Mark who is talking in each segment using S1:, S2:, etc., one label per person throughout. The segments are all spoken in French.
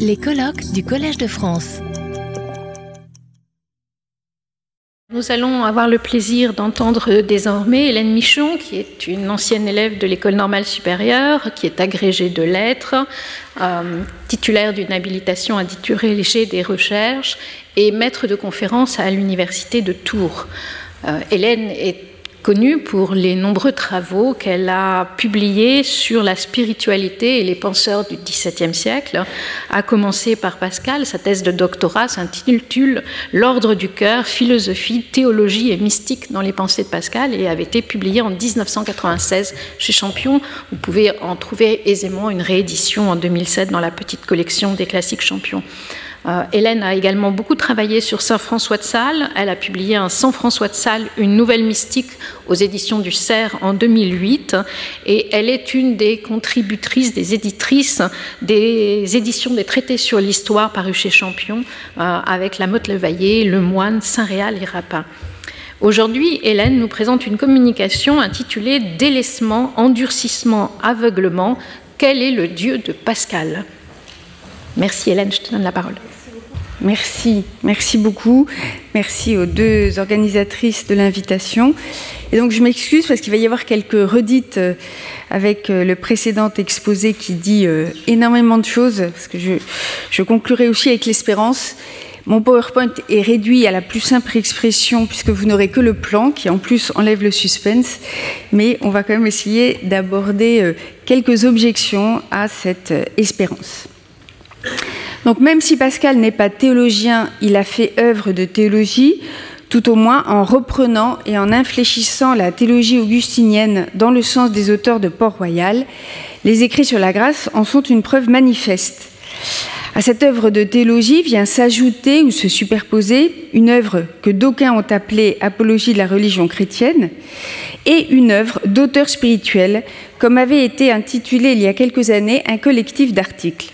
S1: Les colloques du Collège de France.
S2: Nous allons avoir le plaisir d'entendre désormais Hélène Michon, qui est une ancienne élève de l'école normale supérieure, qui est agrégée de lettres, euh, titulaire d'une habilitation à diriger des recherches et maître de conférences à l'université de Tours. Euh, Hélène est connue pour les nombreux travaux qu'elle a publiés sur la spiritualité et les penseurs du XVIIe siècle, à commencer par Pascal. Sa thèse de doctorat s'intitule L'ordre du cœur, philosophie, théologie et mystique dans les pensées de Pascal et avait été publiée en 1996 chez Champion. Vous pouvez en trouver aisément une réédition en 2007 dans la petite collection des classiques Champion. Euh, Hélène a également beaucoup travaillé sur Saint François de Sales. Elle a publié un Saint François de Sales, une nouvelle mystique aux éditions du Cerf en 2008. Et elle est une des contributrices, des éditrices des éditions des traités sur l'histoire parus chez Champion euh, avec La Motte Levaillé, Le Moine, Saint-Réal et Rapin. Aujourd'hui, Hélène nous présente une communication intitulée Délaissement, endurcissement, aveuglement. Quel est le Dieu de Pascal? Merci Hélène, je te donne la parole.
S3: Merci, merci beaucoup. Merci aux deux organisatrices de l'invitation. Et donc je m'excuse parce qu'il va y avoir quelques redites euh, avec euh, le précédent exposé qui dit euh, énormément de choses, parce que je, je conclurai aussi avec l'espérance. Mon PowerPoint est réduit à la plus simple expression puisque vous n'aurez que le plan qui en plus enlève le suspense, mais on va quand même essayer d'aborder quelques objections à cette espérance. Donc même si Pascal n'est pas théologien, il a fait œuvre de théologie, tout au moins en reprenant et en infléchissant la théologie augustinienne dans le sens des auteurs de Port-Royal. Les écrits sur la grâce en sont une preuve manifeste. À cette œuvre de théologie vient s'ajouter ou se superposer une œuvre que d'aucuns ont appelée apologie de la religion chrétienne et une œuvre d'auteur spirituel, comme avait été intitulé il y a quelques années un collectif d'articles.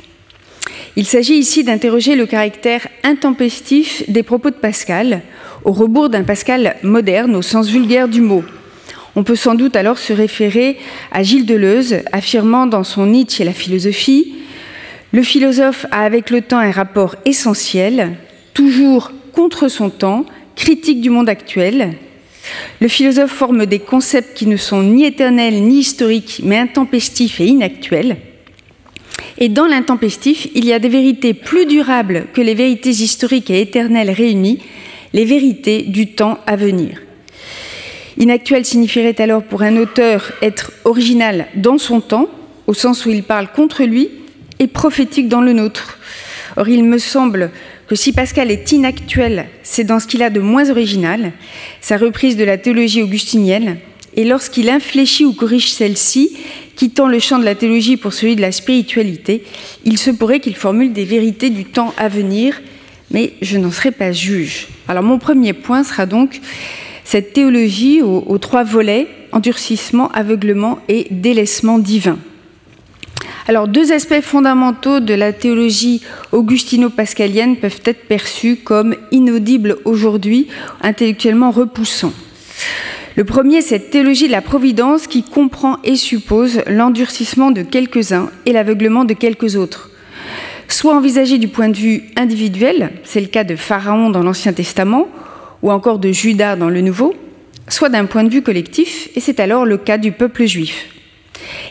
S3: Il s'agit ici d'interroger le caractère intempestif des propos de Pascal, au rebours d'un Pascal moderne au sens vulgaire du mot. On peut sans doute alors se référer à Gilles Deleuze, affirmant dans son Nietzsche et la philosophie Le philosophe a avec le temps un rapport essentiel, toujours contre son temps, critique du monde actuel. Le philosophe forme des concepts qui ne sont ni éternels ni historiques, mais intempestifs et inactuels. Et dans l'intempestif, il y a des vérités plus durables que les vérités historiques et éternelles réunies, les vérités du temps à venir. Inactuel signifierait alors pour un auteur être original dans son temps, au sens où il parle contre lui, et prophétique dans le nôtre. Or, il me semble que si Pascal est inactuel, c'est dans ce qu'il a de moins original, sa reprise de la théologie augustinienne, et lorsqu'il infléchit ou corrige celle-ci, quittant le champ de la théologie pour celui de la spiritualité, il se pourrait qu'il formule des vérités du temps à venir, mais je n'en serai pas juge. Alors mon premier point sera donc cette théologie aux, trois volets, endurcissement, aveuglement et délaissement divin. Alors, deux aspects fondamentaux de la théologie augustino-pascalienne peuvent être perçus comme inaudibles aujourd'hui, intellectuellement repoussants. Le premier, cette théologie de la providence qui comprend et suppose l'endurcissement de quelques-uns et l'aveuglement de quelques autres. Soit envisagé du point de vue individuel, c'est le cas de Pharaon dans l'Ancien Testament, ou encore de Judas dans le Nouveau, soit d'un point de vue collectif, et c'est alors le cas du peuple juif.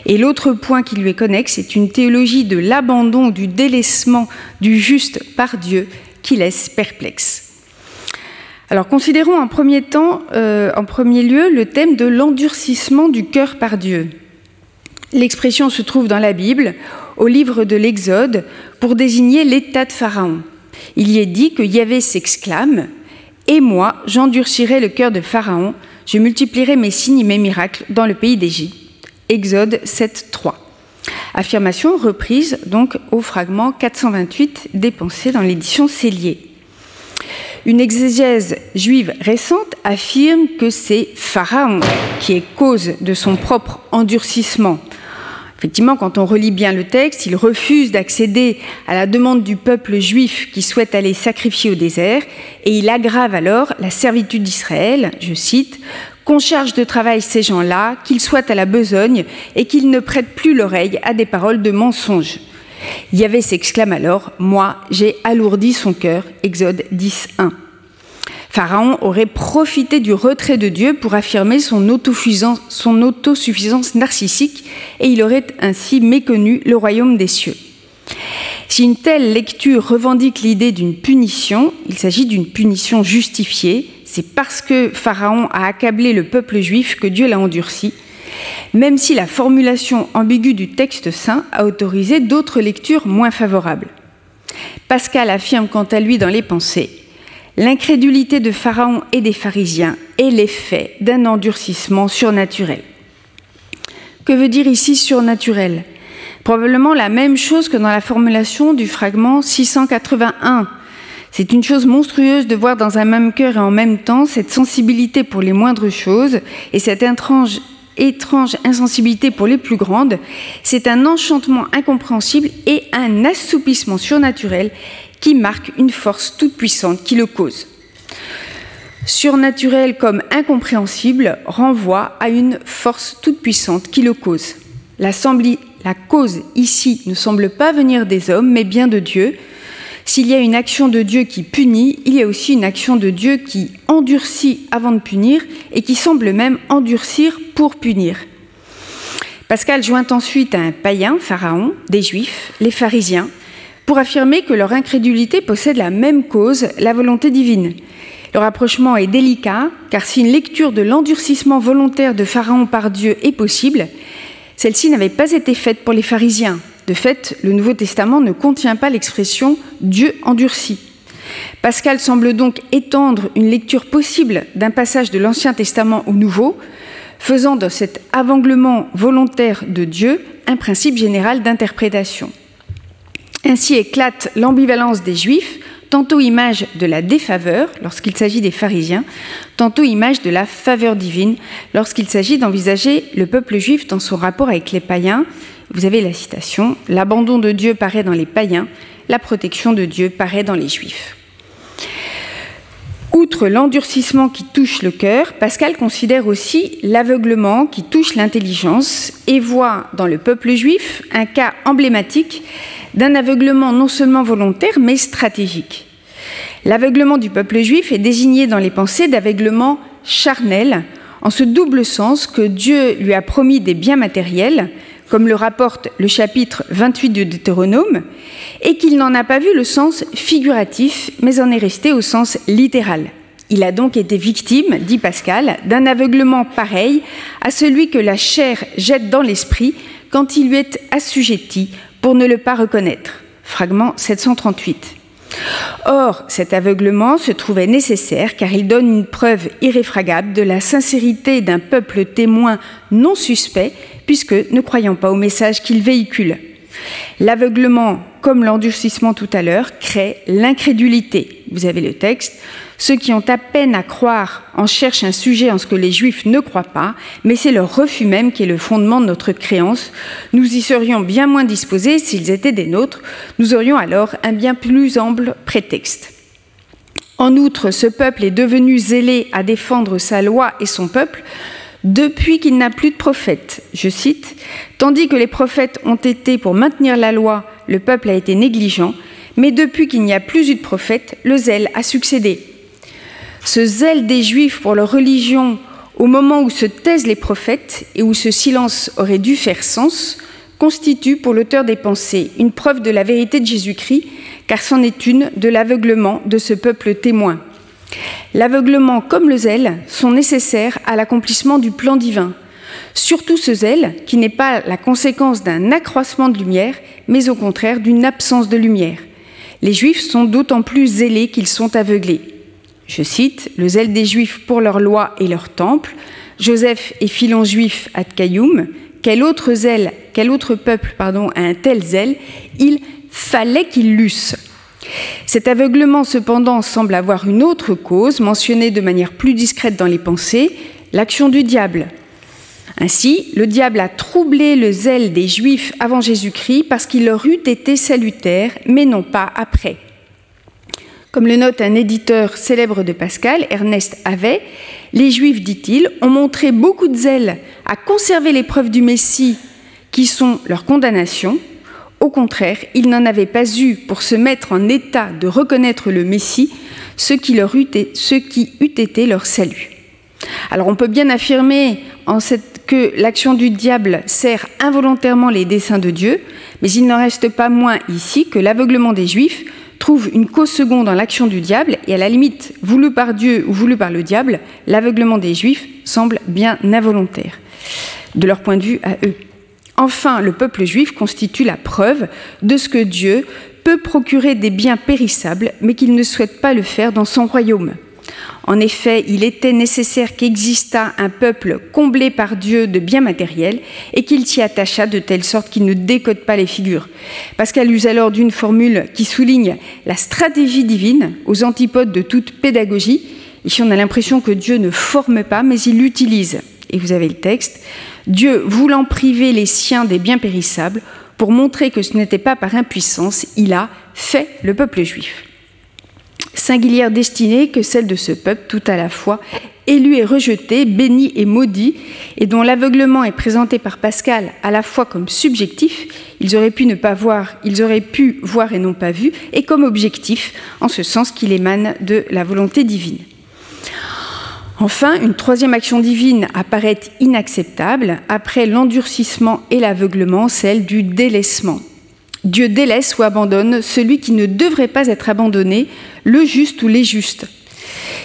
S3: Et l'autre point qui lui est connexe est une théologie de l'abandon, du délaissement du juste par Dieu qui laisse perplexe. Alors considérons en premier temps, euh, en premier lieu, le thème de l'endurcissement du cœur par Dieu. L'expression se trouve dans la Bible, au livre de l'Exode, pour désigner l'état de Pharaon. Il y est dit que Yahvé s'exclame Et moi, j'endurcirai le cœur de Pharaon, je multiplierai mes signes et mes miracles dans le pays d'Égypte. Exode 7, 3. Affirmation reprise donc au fragment 428 des Pensées dans l'édition Célier. Une exégèse juive récente affirme que c'est Pharaon qui est cause de son propre endurcissement. Effectivement, quand on relit bien le texte, il refuse d'accéder à la demande du peuple juif qui souhaite aller sacrifier au désert, et il aggrave alors la servitude d'Israël, je cite, qu'on charge de travail ces gens-là, qu'ils soient à la besogne, et qu'ils ne prêtent plus l'oreille à des paroles de mensonge. Yahvé s'exclame alors Moi, j'ai alourdi son cœur. Exode 10, 1. Pharaon aurait profité du retrait de Dieu pour affirmer son son autosuffisance narcissique et il aurait ainsi méconnu le royaume des cieux. Si une telle lecture revendique l'idée d'une punition, il s'agit d'une punition justifiée. C'est parce que Pharaon a accablé le peuple juif que Dieu l'a endurci, même si la formulation ambiguë du texte saint a autorisé d'autres lectures moins favorables. Pascal affirme quant à lui dans les pensées L'incrédulité de Pharaon et des pharisiens est l'effet d'un endurcissement surnaturel. Que veut dire ici surnaturel? Probablement la même chose que dans la formulation du fragment 681. C'est une chose monstrueuse de voir dans un même cœur et en même temps cette sensibilité pour les moindres choses et cette étrange, étrange insensibilité pour les plus grandes. C'est un enchantement incompréhensible et un assoupissement surnaturel qui marque une force toute puissante qui le cause. Surnaturel comme incompréhensible renvoie à une force toute puissante qui le cause. La, la cause ici ne semble pas venir des hommes, mais bien de Dieu. S'il y a une action de Dieu qui punit, il y a aussi une action de Dieu qui endurcit avant de punir et qui semble même endurcir pour punir. Pascal joint ensuite un païen, Pharaon, des Juifs, les pharisiens, pour affirmer que leur incrédulité possède la même cause, la volonté divine. Le rapprochement est délicat, car si une lecture de l'endurcissement volontaire de Pharaon par Dieu est possible, celle-ci n'avait pas été faite pour les pharisiens. De fait, le Nouveau Testament ne contient pas l'expression Dieu endurci. Pascal semble donc étendre une lecture possible d'un passage de l'Ancien Testament au Nouveau, faisant de cet avanglement volontaire de Dieu un principe général d'interprétation. Ainsi éclate l'ambivalence des Juifs, tantôt image de la défaveur lorsqu'il s'agit des pharisiens, tantôt image de la faveur divine lorsqu'il s'agit d'envisager le peuple juif dans son rapport avec les païens. Vous avez la citation, l'abandon de Dieu paraît dans les païens, la protection de Dieu paraît dans les juifs. Outre l'endurcissement qui touche le cœur, Pascal considère aussi l'aveuglement qui touche l'intelligence et voit dans le peuple juif un cas emblématique d'un aveuglement non seulement volontaire, mais stratégique. L'aveuglement du peuple juif est désigné dans les pensées d'aveuglement charnel, en ce double sens que Dieu lui a promis des biens matériels, comme le rapporte le chapitre 28 du Deutéronome, et qu'il n'en a pas vu le sens figuratif, mais en est resté au sens littéral. Il a donc été victime, dit Pascal, d'un aveuglement pareil à celui que la chair jette dans l'esprit quand il lui est assujetti pour ne le pas reconnaître. Fragment 738. Or, cet aveuglement se trouvait nécessaire car il donne une preuve irréfragable de la sincérité d'un peuple témoin non suspect, puisque ne croyant pas au message qu'il véhicule. L'aveuglement, comme l'endurcissement tout à l'heure, crée l'incrédulité. Vous avez le texte. Ceux qui ont à peine à croire en cherchent un sujet en ce que les Juifs ne croient pas, mais c'est leur refus même qui est le fondement de notre créance. Nous y serions bien moins disposés s'ils étaient des nôtres. Nous aurions alors un bien plus ample prétexte. En outre, ce peuple est devenu zélé à défendre sa loi et son peuple depuis qu'il n'a plus de prophètes. Je cite, Tandis que les prophètes ont été pour maintenir la loi, le peuple a été négligent, mais depuis qu'il n'y a plus eu de prophètes, le zèle a succédé ce zèle des Juifs pour leur religion au moment où se taisent les prophètes et où ce silence aurait dû faire sens, constitue pour l'auteur des pensées une preuve de la vérité de Jésus-Christ, car c'en est une de l'aveuglement de ce peuple témoin. L'aveuglement comme le zèle sont nécessaires à l'accomplissement du plan divin, surtout ce zèle qui n'est pas la conséquence d'un accroissement de lumière, mais au contraire d'une absence de lumière. Les Juifs sont d'autant plus zélés qu'ils sont aveuglés. Je cite, le zèle des Juifs pour leur loi et leur temple, Joseph et Philon juif à Tkayoum, quel autre zèle, quel autre peuple pardon, a un tel zèle? Il fallait qu'ils lussent. Cet aveuglement, cependant, semble avoir une autre cause, mentionnée de manière plus discrète dans les pensées, l'action du diable. Ainsi, le diable a troublé le zèle des Juifs avant Jésus-Christ parce qu'il leur eût été salutaire, mais non pas après. Comme le note un éditeur célèbre de Pascal, Ernest Havet, les Juifs, dit-il, ont montré beaucoup de zèle à conserver les preuves du Messie qui sont leur condamnation, Au contraire, ils n'en avaient pas eu pour se mettre en état de reconnaître le Messie, ce qui, eût, été leur salut. Alors on peut bien affirmer que l'action du diable sert involontairement les desseins de Dieu, mais il n'en reste pas moins ici que l'aveuglement des Juifs trouve une cause seconde dans l'action du diable, et à la limite, voulu par Dieu ou voulu par le diable, l'aveuglement des Juifs semble bien involontaire, de leur point de vue à eux. Enfin, le peuple juif constitue la preuve de ce que Dieu peut procurer des biens périssables, mais qu'il ne souhaite pas le faire dans son royaume. En effet, il était nécessaire qu'existât un peuple comblé par Dieu de biens matériels et qu'il s'y attacha de telle sorte qu'il ne décode pas les figures. Pascal use alors d'une formule qui souligne la stratégie divine aux antipodes de toute pédagogie. Ici, on a l'impression que Dieu ne forme pas, mais il l'utilise. Et vous avez le texte. Dieu, voulant priver les siens des biens périssables, pour montrer que ce n'était pas par impuissance, il a fait le peuple juif singulière destinée que celle de ce peuple tout à la fois élu et rejeté, béni et maudit, et dont l'aveuglement est présenté par Pascal à la fois comme subjectif, ils auraient pu ne pas voir, ils auraient pu voir et non pas vu, et comme objectif, en ce sens qu'il émane de la volonté divine. Enfin, une troisième action divine apparaît inacceptable après l'endurcissement et l'aveuglement, celle du délaissement. Dieu délaisse ou abandonne celui qui ne devrait pas être abandonné, le juste ou les justes.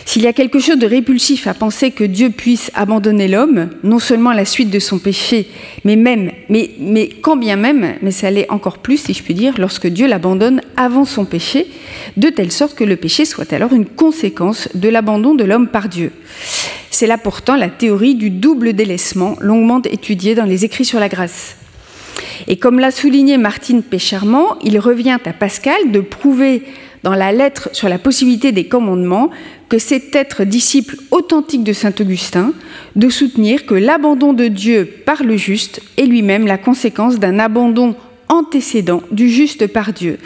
S3: S'il y a quelque chose de répulsif à penser que Dieu puisse abandonner l'homme, non seulement à la suite de son péché, mais même, mais, mais quand bien même, mais ça l'est encore plus, si je puis dire, lorsque Dieu l'abandonne avant son péché, de telle sorte que le péché soit alors une conséquence de l'abandon de l'homme par Dieu. C'est là pourtant la théorie du double délaissement, longuement étudiée dans les écrits sur la grâce. Et comme l'a souligné Martine Pécharmant, il revient à Pascal de prouver dans la lettre sur la possibilité des commandements que c'est être disciple authentique de Saint Augustin de soutenir que l'abandon de Dieu par le juste est lui-même la conséquence d'un abandon antécédent du juste par Dieu,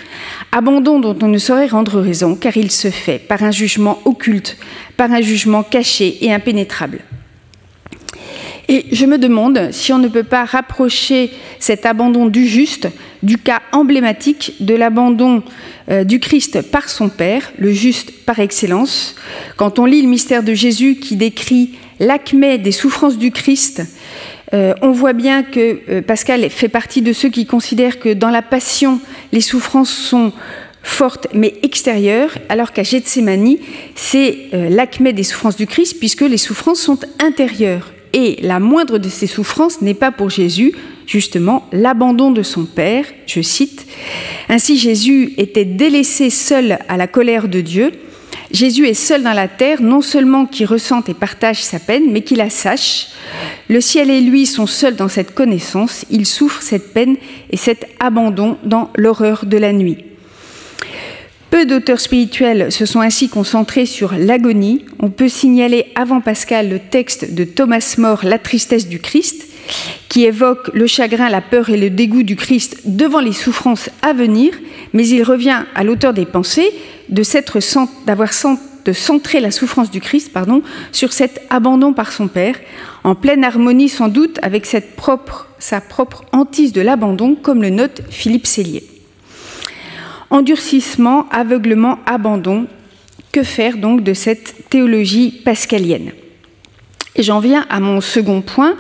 S3: abandon dont on ne saurait rendre raison car il se fait par un jugement occulte, par un jugement caché et impénétrable. Et je me demande si on ne peut pas rapprocher cet abandon du juste du cas emblématique de l'abandon euh, du Christ par son Père, le juste par excellence. Quand on lit le mystère de Jésus qui décrit l'acmé des souffrances du Christ, euh, on voit bien que euh, Pascal fait partie de ceux qui considèrent que dans la passion, les souffrances sont fortes mais extérieures, alors qu'à Gethsemane, c'est l'acmé des souffrances du Christ, puisque les souffrances sont intérieures. Et la moindre de ces souffrances n'est pas pour Jésus justement l'abandon de son Père, je cite. Ainsi Jésus était délaissé seul à la colère de Dieu. Jésus est seul dans la terre, non seulement qui ressente et partage sa peine, mais qui la sache. Le ciel et lui sont seuls dans cette connaissance, il souffre cette peine et cet abandon dans l'horreur de la nuit. Peu d'auteurs spirituels se sont ainsi concentrés sur l'agonie. On peut signaler avant Pascal le texte de Thomas More, La tristesse du Christ, qui évoque le chagrin, la peur et le dégoût du Christ devant les souffrances à venir, mais il revient à l'auteur des pensées de d'avoir de centrer la souffrance du Christ pardon, sur cet abandon par son Père, en pleine harmonie sans doute avec sa propre hantise de l'abandon, comme le note Philippe Cellier. Endurcissement, aveuglement, abandon. Que faire donc de cette théologie pascalienne? J'en viens à mon second point,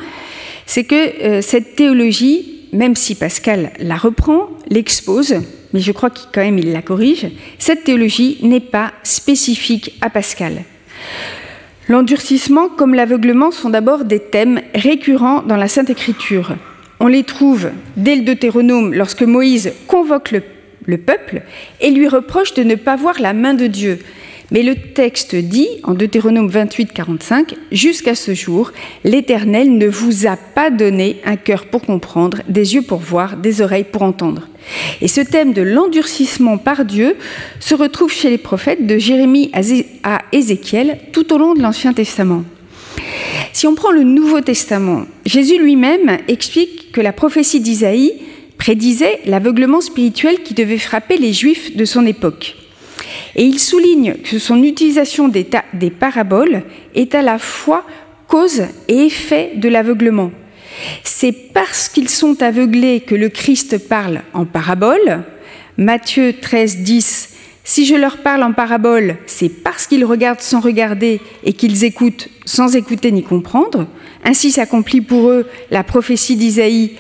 S3: c'est que euh, cette théologie, même si Pascal la reprend, l'expose, mais je crois qu'il quand il la corrige, cette théologie n'est pas spécifique à Pascal. L'endurcissement comme l'aveuglement sont d'abord des thèmes récurrents dans la Sainte Écriture. On les trouve dès le Deutéronome lorsque Moïse convoque le le peuple, et lui reproche de ne pas voir la main de Dieu. Mais le texte dit, en Deutéronome 28, 45, Jusqu'à ce jour, l'Éternel ne vous a pas donné un cœur pour comprendre, des yeux pour voir, des oreilles pour entendre. Et ce thème de l'endurcissement par Dieu se retrouve chez les prophètes de Jérémie à Ézéchiel tout au long de l'Ancien Testament. Si on prend le Nouveau Testament, Jésus lui-même explique que la prophétie d'Isaïe prédisait l'aveuglement spirituel qui devait frapper les juifs de son époque. Et il souligne que son utilisation des, paraboles est à la fois cause et effet de l'aveuglement. C'est parce qu'ils sont aveuglés que le Christ parle en parabole. Matthieu 13, 10. Si je leur parle en parabole, c'est parce qu'ils regardent sans regarder et qu'ils écoutent sans écouter ni comprendre. Ainsi s'accomplit pour eux la prophétie d'Isaïe.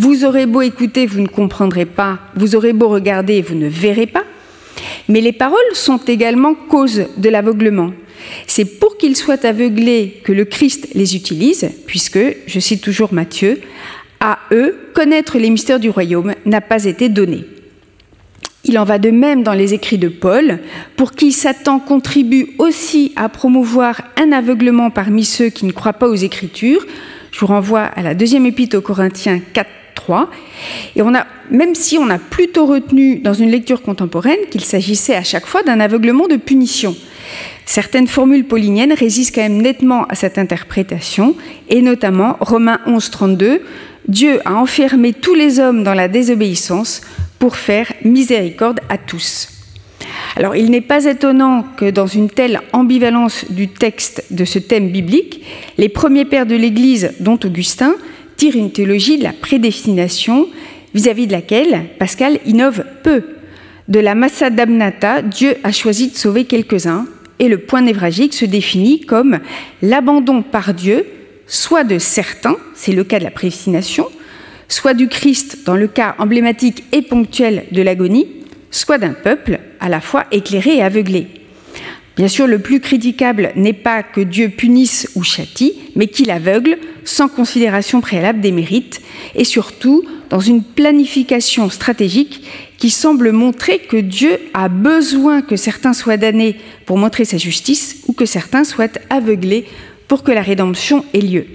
S3: Vous aurez beau écouter, vous ne comprendrez pas. Vous aurez beau regarder, vous ne verrez pas. Mais les paroles sont également cause de l'aveuglement. C'est pour qu'ils soient aveuglés que le Christ les utilise, puisque, je cite toujours Matthieu, à eux, connaître les mystères du royaume n'a pas été donné. Il en va de même dans les écrits de Paul, pour qui Satan contribue aussi à promouvoir un aveuglement parmi ceux qui ne croient pas aux Écritures. Je vous renvoie à la deuxième épître aux Corinthiens 4, 3. Et on a, même si on a plutôt retenu dans une lecture contemporaine qu'il s'agissait à chaque fois d'un aveuglement de punition. Certaines formules pauliniennes résistent quand même nettement à cette interprétation, et notamment Romains 11, 32, Dieu a enfermé tous les hommes dans la désobéissance pour faire miséricorde à tous. Alors il n'est pas étonnant que dans une telle ambivalence du texte de ce thème biblique, les premiers pères de l'Église, dont Augustin, une théologie de la prédestination vis-à-vis de laquelle Pascal innove peu. De la massa damnata, Dieu a choisi de sauver quelques-uns et le point névragique se définit comme l'abandon par Dieu, soit de certains, c'est le cas de la prédestination, soit du Christ dans le cas emblématique et ponctuel de l'agonie, soit d'un peuple à la fois éclairé et aveuglé. Bien sûr, le plus critiquable n'est pas que Dieu punisse ou châtie, mais qu'il aveugle sans considération préalable des mérites, et surtout dans une planification stratégique qui semble montrer que Dieu a besoin que certains soient damnés pour montrer sa justice ou que certains soient aveuglés pour que la rédemption ait lieu.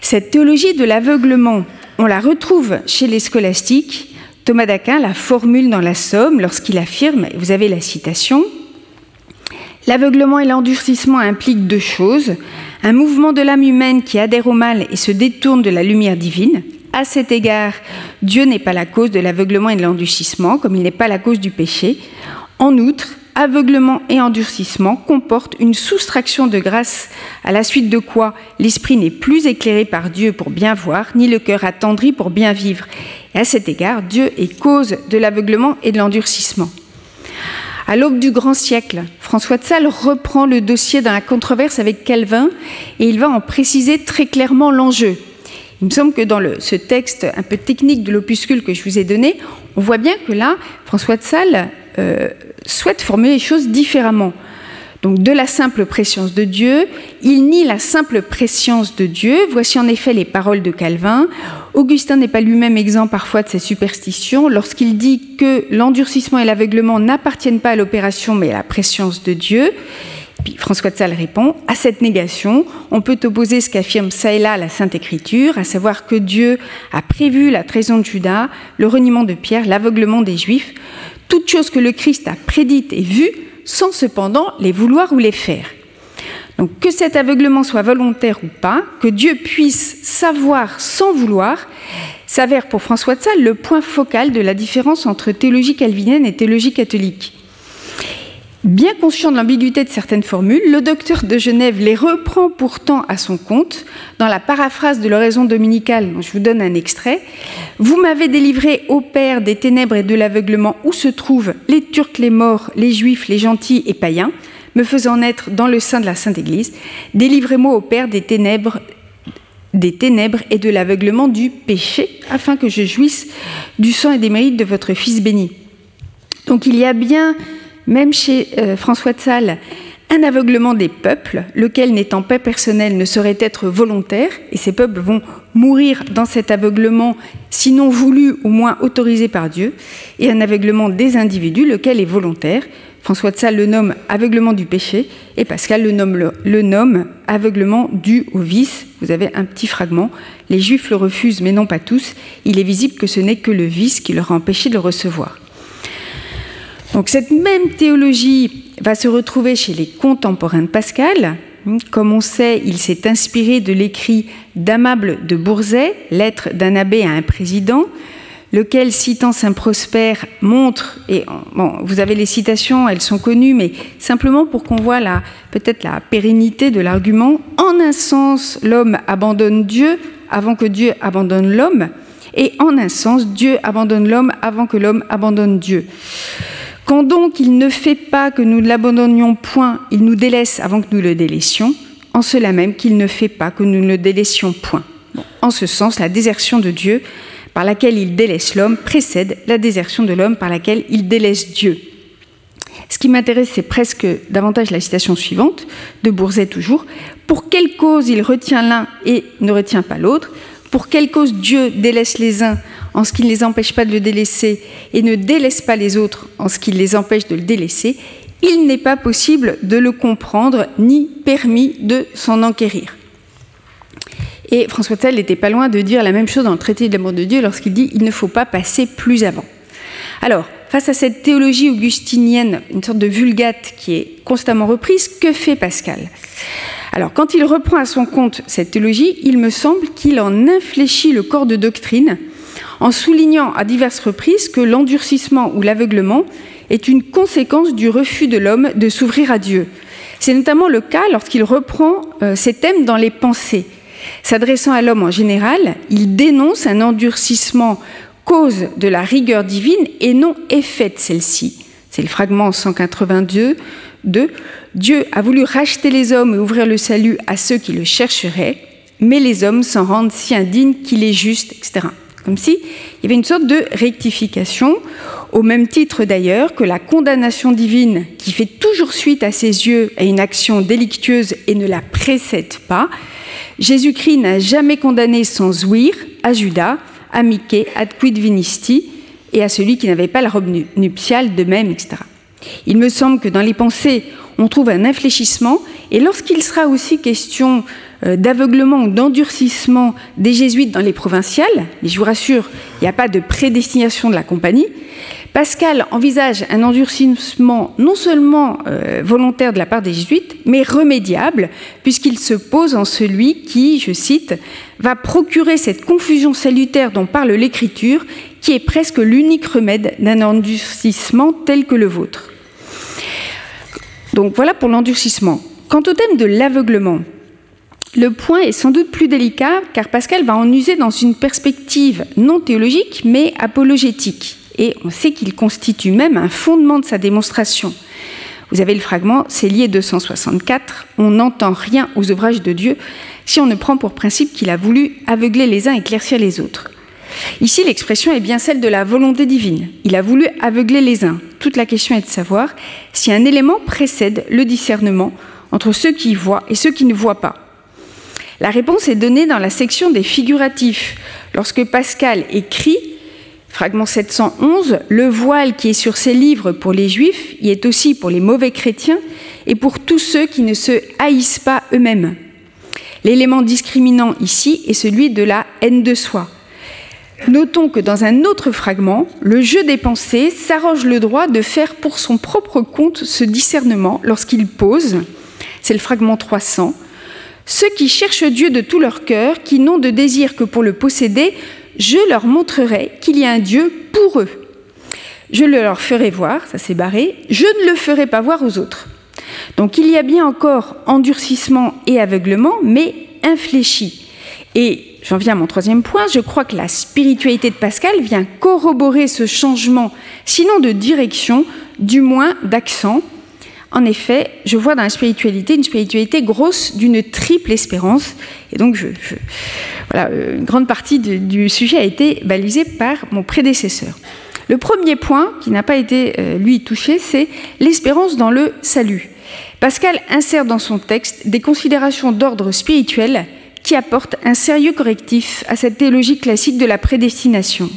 S3: Cette théologie de l'aveuglement on la retrouve chez les scolastiques. Thomas d'Aquin la formule dans la Somme lorsqu'il affirme, vous avez la citation, L'aveuglement et l'endurcissement impliquent deux choses. Un mouvement de l'âme humaine qui adhère au mal et se détourne de la lumière divine. À cet égard, Dieu n'est pas la cause de l'aveuglement et de l'endurcissement, comme il n'est pas la cause du péché. En outre, aveuglement et endurcissement comportent une soustraction de grâce, à la suite de quoi l'esprit n'est plus éclairé par Dieu pour bien voir, ni le cœur attendri pour bien vivre. Et à cet égard, Dieu est cause de l'aveuglement et de l'endurcissement. À l'aube du grand siècle, François de Sales reprend le dossier dans la controverse avec Calvin et il va en préciser très clairement l'enjeu. Il me semble que dans ce texte un peu technique de l'opuscule que je vous ai donné, on voit bien que là, François de Sales euh, souhaite formuler les choses différemment. Donc de la simple préscience de Dieu, il nie la simple préscience de Dieu. Voici en effet les paroles de Calvin. Augustin n'est pas lui-même exempt parfois de ses superstitions lorsqu'il dit que l'endurcissement et l'aveuglement n'appartiennent pas à l'opération mais à la préscience de Dieu. Puis François de Sales répond à cette négation, on peut opposer ce qu'affirme ça et là la Sainte Écriture, à savoir que Dieu a prévu la trahison de Judas, le reniement de Pierre, l'aveuglement des Juifs toutes choses que le Christ a prédites et vues, sans cependant les vouloir ou les faire. Donc que cet aveuglement soit volontaire ou pas, que Dieu puisse savoir sans vouloir, s'avère pour François de Sales le point focal de la différence entre théologie calvinienne et théologie catholique. Bien conscient de l'ambiguïté de certaines formules, le docteur de Genève les reprend pourtant à son compte dans la paraphrase de l'oraison dominicale, dont je vous donne un extrait. Vous m'avez délivré, au Père, des ténèbres et de l'aveuglement où se trouvent les Turcs, les morts, les Juifs, les gentils et païens, me faisant naître dans le sein de la Sainte Église? Délivrez-moi, au Père, des ténèbres des ténèbres et de l'aveuglement du péché, afin que je jouisse du sang et des mérites de votre Fils béni. Donc il y a bien même chez euh, François de Sales, un aveuglement des peuples, lequel n'étant pas personnel ne saurait être volontaire, et ces peuples vont mourir dans cet aveuglement, sinon voulu, au moins autorisé par Dieu, et un aveuglement des individus, lequel est volontaire. François de Sales le nomme aveuglement du péché, et Pascal le nomme, le, le nomme aveuglement dû au vice. Vous avez un petit fragment. Les Juifs le refusent, mais non pas tous. Il est visible que ce n'est que le vice qui leur a empêché de le recevoir. Donc cette même théologie va se retrouver chez les contemporains de Pascal. Comme on sait, il s'est inspiré de l'écrit d'Amable de Bourzet, Lettre d'un abbé à un président, lequel, citant Saint Prosper, montre, et vous avez les citations, elles sont connues, mais simplement pour qu'on voit peut-être la pérennité de l'argument, en un sens, l'homme abandonne Dieu avant que Dieu abandonne l'homme, et en un sens, Dieu abandonne l'homme avant que l'homme abandonne Dieu. Quand donc il ne fait pas que nous ne l'abandonnions point, il nous délaisse avant que nous le délaissions, en cela même qu'il ne fait pas que nous ne le délaissions point. en ce sens, la désertion de Dieu par laquelle il délaisse l'homme précède la désertion de l'homme par laquelle il délaisse Dieu. Ce qui m'intéresse, c'est presque davantage la citation suivante, de Bourzet toujours. Pour quelle cause il retient l'un et ne retient pas l'autre? Pour quelle cause Dieu délaisse les uns en ce qu'il ne les empêche pas de le délaisser et ne délaisse pas les autres en ce qu'il les empêche de le délaisser Il n'est pas possible de le comprendre ni permis de s'en enquérir. Et François Tell n'était pas loin de dire la même chose dans le traité de l'amour de Dieu lorsqu'il dit il ne faut pas passer plus avant. Alors, face à cette théologie augustinienne, une sorte de vulgate qui est constamment reprise, que fait Pascal? Alors, quand il reprend à son compte cette théologie, il me semble qu'il en infléchit le corps de doctrine en soulignant à diverses reprises que l'endurcissement ou l'aveuglement est une conséquence du refus de l'homme de s'ouvrir à Dieu. C'est notamment le cas lorsqu'il reprend euh, ces thèmes dans les pensées. S'adressant à l'homme en général, il dénonce un endurcissement cause de la rigueur divine et non effet de celle-ci. C'est le fragment 182 de Dieu a voulu racheter les hommes et ouvrir le salut à ceux qui le chercheraient, mais les hommes s'en rendent si indignes qu'il est juste, etc. Comme si il y avait une sorte de rectification, au même titre d'ailleurs que la condamnation divine qui fait toujours suite à ses yeux à une action délictueuse et ne la précède pas, Jésus-Christ n'a jamais condamné sans ouïr à Judas, à Mickey, ad quid vinisti, et à celui qui n'avait pas la robe nuptiale de même, etc. Il me semble que dans les pensées, on trouve un infléchissement, et lorsqu'il sera aussi question d'aveuglement ou d'endurcissement des jésuites dans les provinciales, mais je vous rassure, il n'y a pas de prédestination de la compagnie, Pascal envisage un endurcissement non seulement euh, volontaire de la part des jésuites, mais remédiable, puisqu'il se pose en celui qui, je cite, va procurer cette confusion salutaire dont parle l'Écriture, qui est presque l'unique remède d'un endurcissement tel que le vôtre. Donc voilà pour l'endurcissement. Quant au thème de l'aveuglement, le point est sans doute plus délicat car Pascal va en user dans une perspective non théologique mais apologétique et on sait qu'il constitue même un fondement de sa démonstration. Vous avez le fragment, c'est lié 264, on n'entend rien aux ouvrages de Dieu si on ne prend pour principe qu'il a voulu aveugler les uns et éclaircir les autres. Ici, l'expression est bien celle de la volonté divine. Il a voulu aveugler les uns. Toute la question est de savoir si un élément précède le discernement entre ceux qui voient et ceux qui ne voient pas. La réponse est donnée dans la section des figuratifs, lorsque Pascal écrit Fragment 711, le voile qui est sur ces livres pour les juifs y est aussi pour les mauvais chrétiens et pour tous ceux qui ne se haïssent pas eux-mêmes. L'élément discriminant ici est celui de la haine de soi. Notons que dans un autre fragment, le jeu des pensées s'arroge le droit de faire pour son propre compte ce discernement lorsqu'il pose, c'est le fragment 300, ceux qui cherchent Dieu de tout leur cœur, qui n'ont de désir que pour le posséder, je leur montrerai qu'il y a un Dieu pour eux. Je le leur ferai voir, ça s'est barré, je ne le ferai pas voir aux autres. Donc il y a bien encore endurcissement et aveuglement, mais infléchi. Et j'en viens à mon troisième point, je crois que la spiritualité de Pascal vient corroborer ce changement, sinon de direction, du moins d'accent. En effet, je vois dans la spiritualité une spiritualité grosse d'une triple espérance. Et donc, voilà, une grande partie du, sujet a été balisée par mon prédécesseur. Le premier point qui n'a pas été, euh, lui, touché, c'est l'espérance dans le salut. Pascal insère dans son texte des considérations d'ordre spirituel qui apportent un sérieux correctif à cette théologie classique de la prédestination.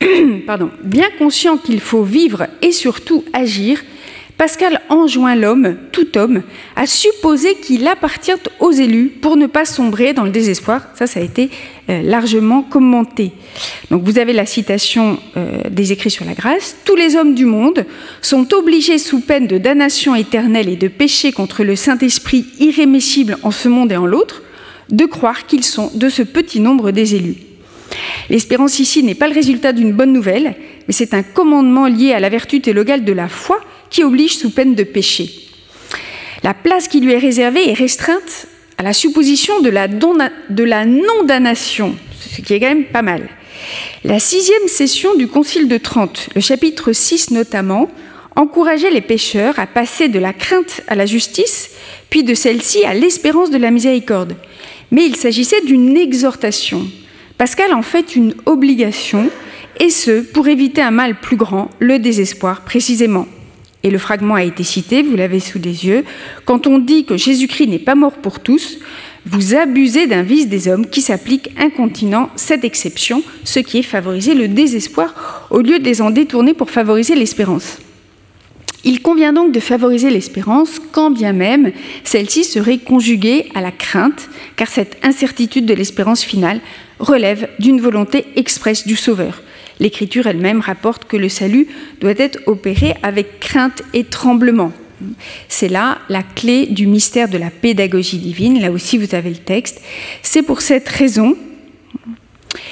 S3: Pardon. Bien conscient qu'il faut vivre et surtout agir, Pascal enjoint l'homme, tout homme, à supposer qu'il appartient aux élus pour ne pas sombrer dans le désespoir. Ça, ça a été euh, largement commenté. Donc vous avez la citation euh, des écrits sur la grâce. Tous les hommes du monde sont obligés sous peine de damnation éternelle et de péché contre le Saint-Esprit irrémissible en ce monde et en l'autre, de croire qu'ils sont de ce petit nombre des élus. L'espérance ici n'est pas le résultat d'une bonne nouvelle, mais c'est un commandement lié à la vertu théologale de la foi qui oblige sous peine de péché. La place qui lui est réservée est restreinte à la supposition de la, non-damnation, ce qui est quand même pas mal. La sixième session du Concile de Trente, le chapitre 6 notamment, encourageait les pécheurs à passer de la crainte à la justice, puis de celle-ci à l'espérance de la miséricorde. Mais il s'agissait d'une exhortation. Pascal en fait une obligation, et ce, pour éviter un mal plus grand, le désespoir précisément. Et le fragment a été cité, vous l'avez sous les yeux, quand on dit que Jésus-Christ n'est pas mort pour tous, vous abusez d'un vice des hommes qui s'applique incontinent cette exception, ce qui est favoriser le désespoir au lieu de les en détourner pour favoriser l'espérance. Il convient donc de favoriser l'espérance quand bien même celle-ci serait conjuguée à la crainte, car cette incertitude de l'espérance finale relève d'une volonté expresse du Sauveur. L'Écriture elle-même rapporte que le salut doit être opéré avec crainte et tremblement. C'est là la clé du mystère de la pédagogie divine. Là aussi, vous avez le texte. C'est pour cette raison,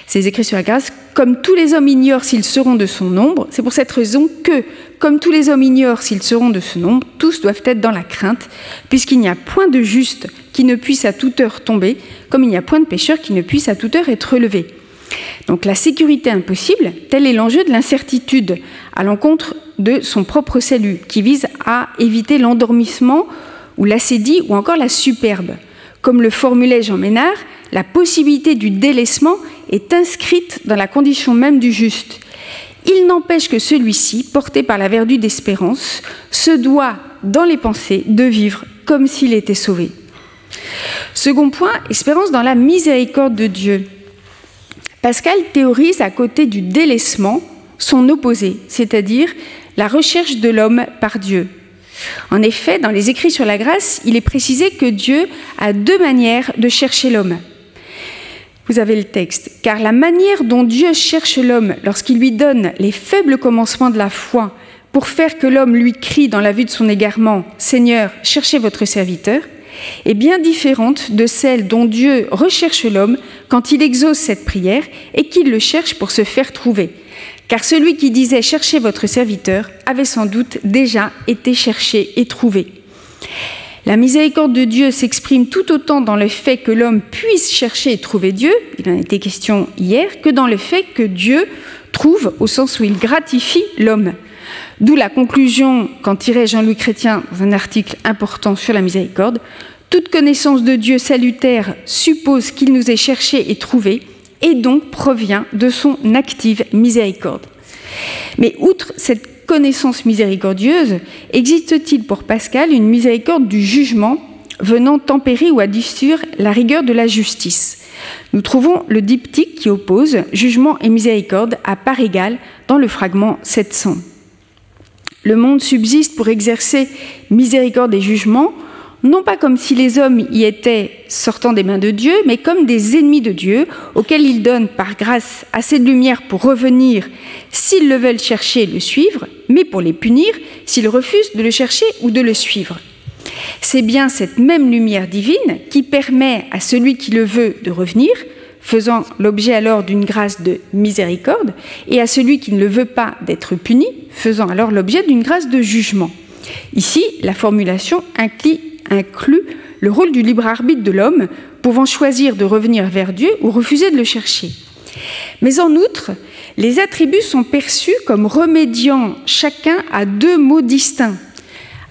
S3: ces écrits sur la grâce, comme tous les hommes ignorent s'ils seront de son nombre, c'est pour cette raison que, comme tous les hommes ignorent s'ils seront de ce nombre, tous doivent être dans la crainte, puisqu'il n'y a point de juste qui ne puisse à toute heure tomber, comme il n'y a point de pécheur qui ne puisse à toute heure être relevé. Donc la sécurité impossible, tel est l'enjeu de l'incertitude à l'encontre de son propre salut, qui vise à éviter l'endormissement ou l'acédie ou encore la superbe. Comme le formulait Jean Ménard, la possibilité du délaissement est inscrite dans la condition même du juste. Il n'empêche que celui-ci, porté par la vertu d'espérance, se doit, dans les pensées, de vivre comme s'il était sauvé. Second point, espérance dans la miséricorde de Dieu. Pascal théorise à côté du délaissement son opposé, c'est-à-dire la recherche de l'homme par Dieu. En effet, dans les écrits sur la grâce, il est précisé que Dieu a deux manières de chercher l'homme. Vous avez le texte. Car la manière dont Dieu cherche l'homme lorsqu'il lui donne les faibles commencements de la foi pour faire que l'homme lui crie dans la vue de son égarement, Seigneur, cherchez votre serviteur, est bien différente de celle dont Dieu recherche l'homme quand il exauce cette prière et qu'il le cherche pour se faire trouver. Car celui qui disait cherchez votre serviteur avait sans doute déjà été cherché et trouvé. La miséricorde de Dieu s'exprime tout autant dans le fait que l'homme puisse chercher et trouver Dieu, il en été question hier, que dans le fait que Dieu trouve au sens où il gratifie l'homme. D'où la conclusion qu'en tirait Jean-Louis Chrétien dans un article important sur la miséricorde. Toute connaissance de Dieu salutaire suppose qu'il nous ait cherché et trouvé, et donc provient de son active miséricorde. Mais outre cette connaissance miséricordieuse, existe-t-il pour Pascal une miséricorde du jugement venant tempérer ou adoucir la rigueur de la justice? Nous trouvons le diptyque qui oppose jugement et miséricorde à part égale dans le fragment 700. Le monde subsiste pour exercer miséricorde et jugement, non pas comme si les hommes y étaient sortant des mains de Dieu, mais comme des ennemis de Dieu, auxquels il donne par grâce assez de lumière pour revenir s'ils le veulent chercher et le suivre, mais pour les punir s'ils refusent de le chercher ou de le suivre. C'est bien cette même lumière divine qui permet à celui qui le veut de revenir, faisant l'objet alors d'une grâce de miséricorde, et à celui qui ne le veut pas d'être puni, faisant alors l'objet d'une grâce de jugement. Ici, la formulation inclut le rôle du libre arbitre de l'homme, pouvant choisir de revenir vers Dieu ou refuser de le chercher. Mais en outre, les attributs sont perçus comme remédiant chacun à deux mots distincts,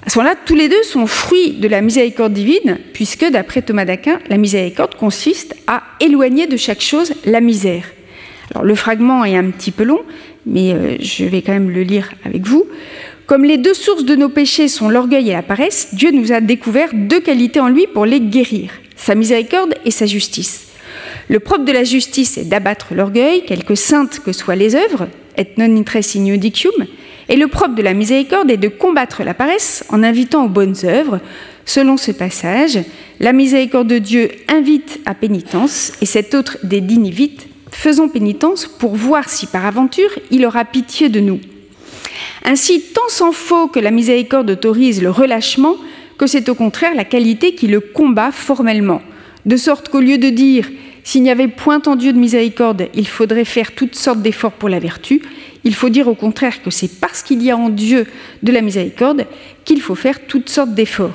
S3: à ce moment-là, tous les deux sont fruits de la miséricorde divine, puisque, d'après Thomas d'Aquin, la miséricorde consiste à éloigner de chaque chose la misère. Alors, le fragment est un petit peu long, mais euh, je vais quand même le lire avec vous. Comme les deux sources de nos péchés sont l'orgueil et la paresse, Dieu nous a découvert deux qualités en lui pour les guérir, sa miséricorde et sa justice. Le propre de la justice est d'abattre l'orgueil, quelque saintes que soient les œuvres, et non intres in et le propre de la miséricorde est de combattre la paresse en invitant aux bonnes œuvres. Selon ce passage, la miséricorde de Dieu invite à pénitence et cet autre des vite faisons pénitence pour voir si par aventure il aura pitié de nous. Ainsi, tant s'en faut que la miséricorde autorise le relâchement, que c'est au contraire la qualité qui le combat formellement. De sorte qu'au lieu de dire s'il n'y avait point en Dieu de miséricorde, il faudrait faire toutes sortes d'efforts pour la vertu. Il faut dire au contraire que c'est parce qu'il y a en Dieu de la miséricorde qu'il faut faire toutes sortes d'efforts.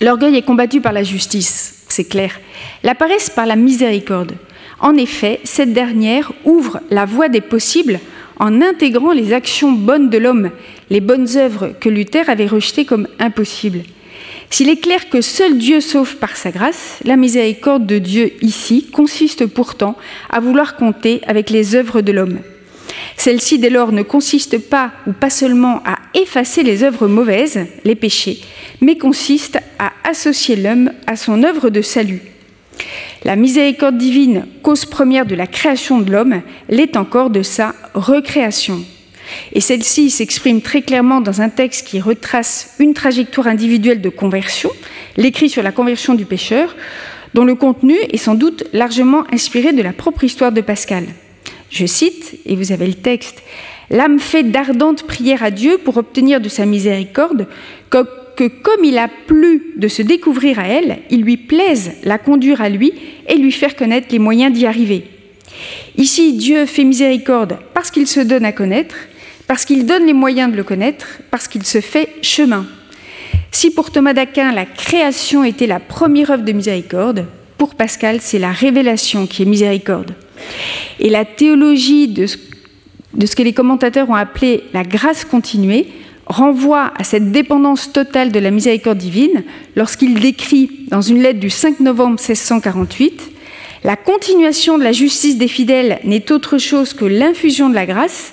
S3: L'orgueil est combattu par la justice, c'est clair. La paresse par la miséricorde. En effet, cette dernière ouvre la voie des possibles en intégrant les actions bonnes de l'homme, les bonnes œuvres que Luther avait rejetées comme impossibles. S'il est clair que seul Dieu sauve par sa grâce, la miséricorde de Dieu ici consiste pourtant à vouloir compter avec les œuvres de l'homme. Celle-ci, dès lors, ne consiste pas ou pas seulement à effacer les œuvres mauvaises, les péchés, mais consiste à associer l'homme à son œuvre de salut. La miséricorde divine, cause première de la création de l'homme, l'est encore de sa recréation. Et celle-ci s'exprime très clairement dans un texte qui retrace une trajectoire individuelle de conversion, l'écrit sur la conversion du pécheur, dont le contenu est sans doute largement inspiré de la propre histoire de Pascal. Je cite, et vous avez le texte, L'âme fait d'ardentes prières à Dieu pour obtenir de sa miséricorde que, que, comme il a plu de se découvrir à elle, il lui plaise la conduire à lui et lui faire connaître les moyens d'y arriver. Ici, Dieu fait miséricorde parce qu'il se donne à connaître, parce qu'il donne les moyens de le connaître, parce qu'il se fait chemin. Si pour Thomas d'Aquin, la création était la première œuvre de miséricorde, pour Pascal, c'est la révélation qui est miséricorde. Et la théologie de ce, que les commentateurs ont appelé la grâce continuée renvoie à cette dépendance totale de la miséricorde divine lorsqu'il décrit dans une lettre du 5 novembre 1648 La continuation de la justice des fidèles n'est autre chose que l'infusion de la grâce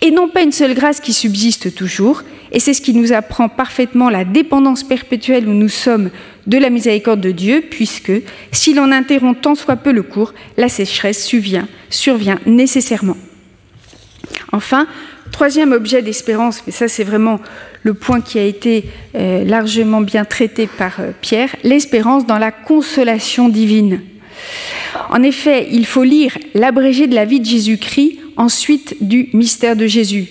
S3: et non pas une seule grâce qui subsiste toujours, et c'est ce qui nous apprend parfaitement la dépendance perpétuelle où nous sommes de la miséricorde de Dieu, puisque si l'on interrompt tant soit peu le cours, la sécheresse survient, nécessairement. Enfin, troisième objet d'espérance, mais ça c'est vraiment le point qui a été euh, largement bien traité par euh, Pierre, l'espérance dans la consolation divine. En effet, il faut lire l'abrégé de la vie de Jésus-Christ ensuite du mystère de Jésus.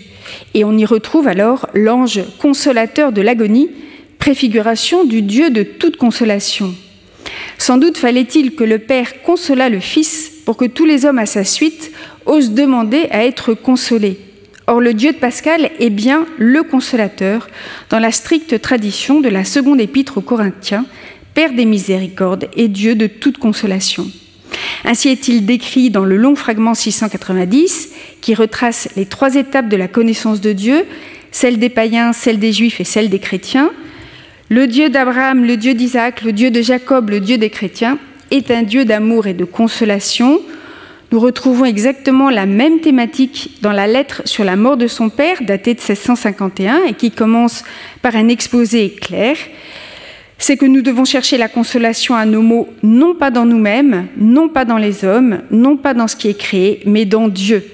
S3: Et on y retrouve alors l'ange consolateur de l'agonie, préfiguration du Dieu de toute consolation. Sans doute fallait-il que le Père consolât le Fils pour que tous les hommes à sa suite osent demander à être consolés. Or, le Dieu de Pascal est bien le consolateur dans la stricte tradition de la seconde épître aux Corinthiens, Père des miséricordes et Dieu de toute consolation. Ainsi est-il décrit dans le long fragment 690 qui retrace les trois étapes de la connaissance de Dieu, celle des païens, celle des juifs et celle des chrétiens. Le Dieu d'Abraham, le Dieu d'Isaac, le Dieu de Jacob, le Dieu des chrétiens est un Dieu d'amour et de consolation. Nous retrouvons exactement la même thématique dans la lettre sur la mort de son père, datée de 1651, et qui commence par un exposé clair c'est que nous devons chercher la consolation à nos mots, non pas dans nous-mêmes, non pas dans les hommes, non pas dans ce qui est créé, mais dans Dieu.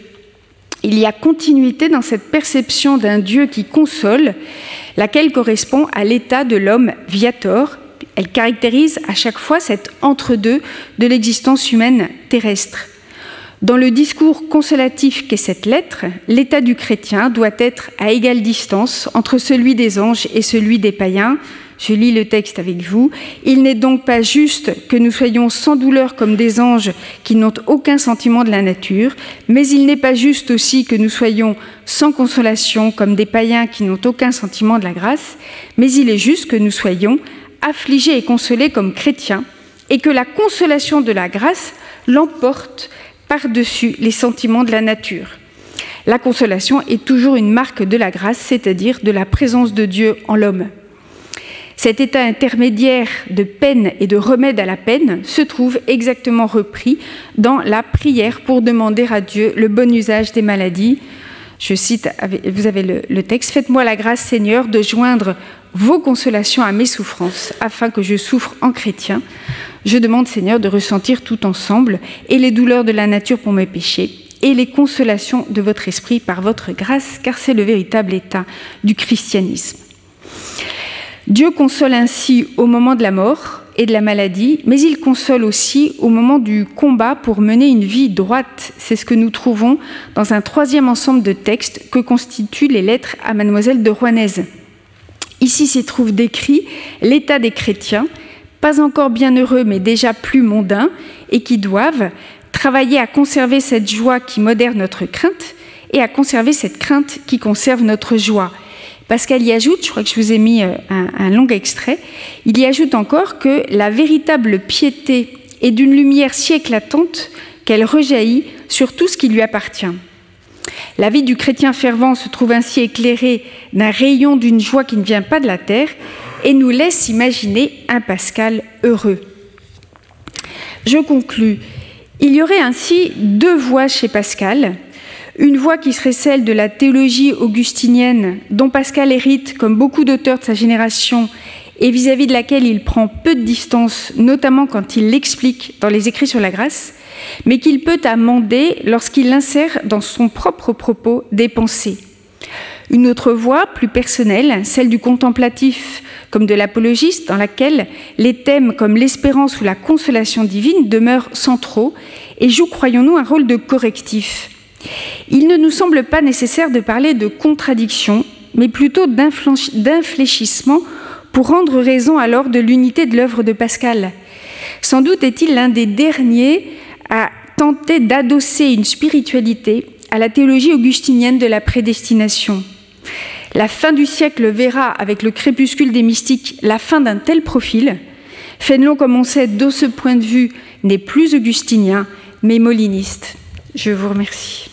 S3: Il y a continuité dans cette perception d'un Dieu qui console, laquelle correspond à l'état de l'homme viator. Elle caractérise à chaque fois cet entre-deux de l'existence humaine terrestre. Dans le discours consolatif qu'est cette lettre, l'état du chrétien doit être à égale distance entre celui des anges et celui des païens, je lis le texte avec vous. Il n'est donc pas juste que nous soyons sans douleur comme des anges qui n'ont aucun sentiment de la nature, mais il n'est pas juste aussi que nous soyons sans consolation comme des païens qui n'ont aucun sentiment de la grâce, mais il est juste que nous soyons affligés et consolés comme chrétiens, et que la consolation de la grâce l'emporte par-dessus les sentiments de la nature. La consolation est toujours une marque de la grâce, c'est-à-dire de la présence de Dieu en l'homme. Cet état intermédiaire de peine et de remède à la peine se trouve exactement repris dans la prière pour demander à Dieu le bon usage des maladies. Je cite, vous avez le, texte, Faites-moi la grâce, Seigneur, de joindre vos consolations à mes souffrances, afin que je souffre en chrétien. Je demande, Seigneur, de ressentir tout ensemble et les douleurs de la nature pour mes péchés et les consolations de votre esprit par votre grâce, car c'est le véritable état du christianisme. Dieu console ainsi au moment de la mort et de la maladie, mais il console aussi au moment du combat pour mener une vie droite. C'est ce que nous trouvons dans un troisième ensemble de textes que constituent les lettres à Mademoiselle de Rouennaise. Ici s'y trouve décrit l'état des chrétiens, pas encore bien heureux, mais déjà plus mondains, et qui doivent travailler à conserver cette joie qui modère notre crainte et à conserver cette crainte qui conserve notre joie. Pascal y ajoute, je crois que je vous ai mis euh, un, long extrait, il y ajoute encore que la véritable piété est d'une lumière si éclatante qu'elle rejaillit sur tout ce qui lui appartient. La vie du chrétien fervent se trouve ainsi éclairée d'un rayon d'une joie qui ne vient pas de la terre et nous laisse imaginer un Pascal heureux. Je conclus. Il y aurait ainsi deux voies chez Pascal. Une voie qui serait celle de la théologie augustinienne, dont Pascal hérite, comme beaucoup d'auteurs de sa génération, et vis-à-vis -vis de laquelle il prend peu de distance, notamment quand il l'explique dans les écrits sur la grâce, mais qu'il peut amender lorsqu'il insère dans son propre propos des pensées. Une autre voie, plus personnelle, celle du contemplatif comme de l'apologiste, dans laquelle les thèmes comme l'espérance ou la consolation divine demeurent centraux et jouent, croyons-nous, un rôle de correctif. Il ne nous semble pas nécessaire de parler de contradiction, mais plutôt d'infléchissement pour rendre raison alors de l'unité de l'œuvre de Pascal. Sans doute est-il l'un des derniers à tenter d'adosser une spiritualité à la théologie augustinienne de la prédestination. La fin du siècle verra, avec le crépuscule des mystiques, la fin d'un tel profil. Fénelon, comme on sait, de ce point de vue, n'est plus augustinien, mais moliniste. Je vous remercie.